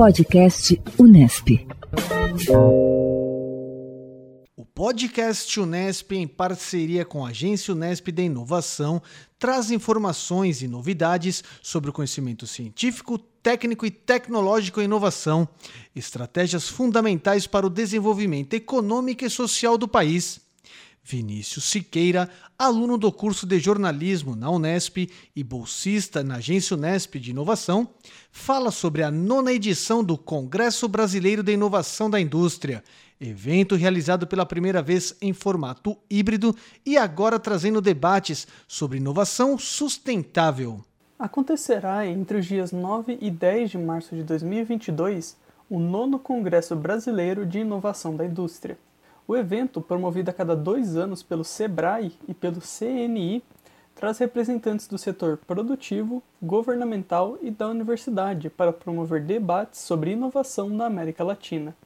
Podcast Unesp. O podcast Unesp, em parceria com a Agência Unesp de Inovação, traz informações e novidades sobre o conhecimento científico, técnico e tecnológico e inovação, estratégias fundamentais para o desenvolvimento econômico e social do país. Vinícius Siqueira, aluno do curso de jornalismo na Unesp e bolsista na Agência Unesp de Inovação, fala sobre a nona edição do Congresso Brasileiro de Inovação da Indústria, evento realizado pela primeira vez em formato híbrido e agora trazendo debates sobre inovação sustentável. Acontecerá entre os dias 9 e 10 de março de 2022 o nono Congresso Brasileiro de Inovação da Indústria. O evento, promovido a cada dois anos pelo SEBRAE e pelo CNI, traz representantes do setor produtivo, governamental e da universidade para promover debates sobre inovação na América Latina.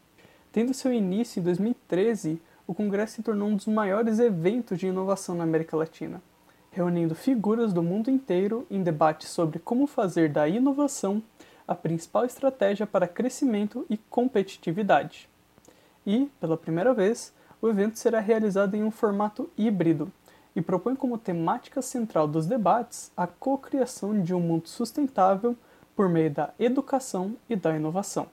Tendo seu início em 2013, o Congresso se tornou um dos maiores eventos de inovação na América Latina, reunindo figuras do mundo inteiro em debates sobre como fazer da inovação a principal estratégia para crescimento e competitividade e, pela primeira vez, o evento será realizado em um formato híbrido e propõe como temática central dos debates a cocriação de um mundo sustentável por meio da educação e da inovação.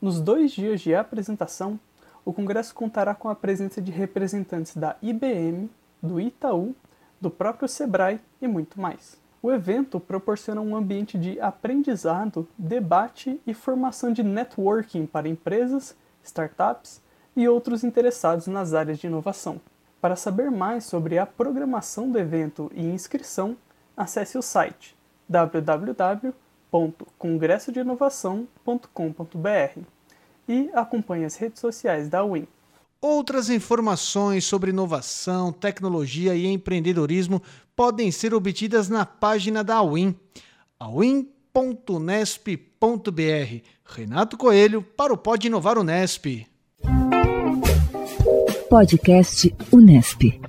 Nos dois dias de apresentação, o Congresso contará com a presença de representantes da IBM, do Itaú, do próprio Sebrae e muito mais. O evento proporciona um ambiente de aprendizado, debate e formação de networking para empresas, startups e outros interessados nas áreas de inovação. Para saber mais sobre a programação do evento e inscrição, acesse o site www.congressodeinovação.com.br e acompanhe as redes sociais da UIN. Outras informações sobre inovação, tecnologia e empreendedorismo podem ser obtidas na página da UIN, awin.nesp.br. Renato Coelho para o Pode Inovar Unesp. Podcast Unesp.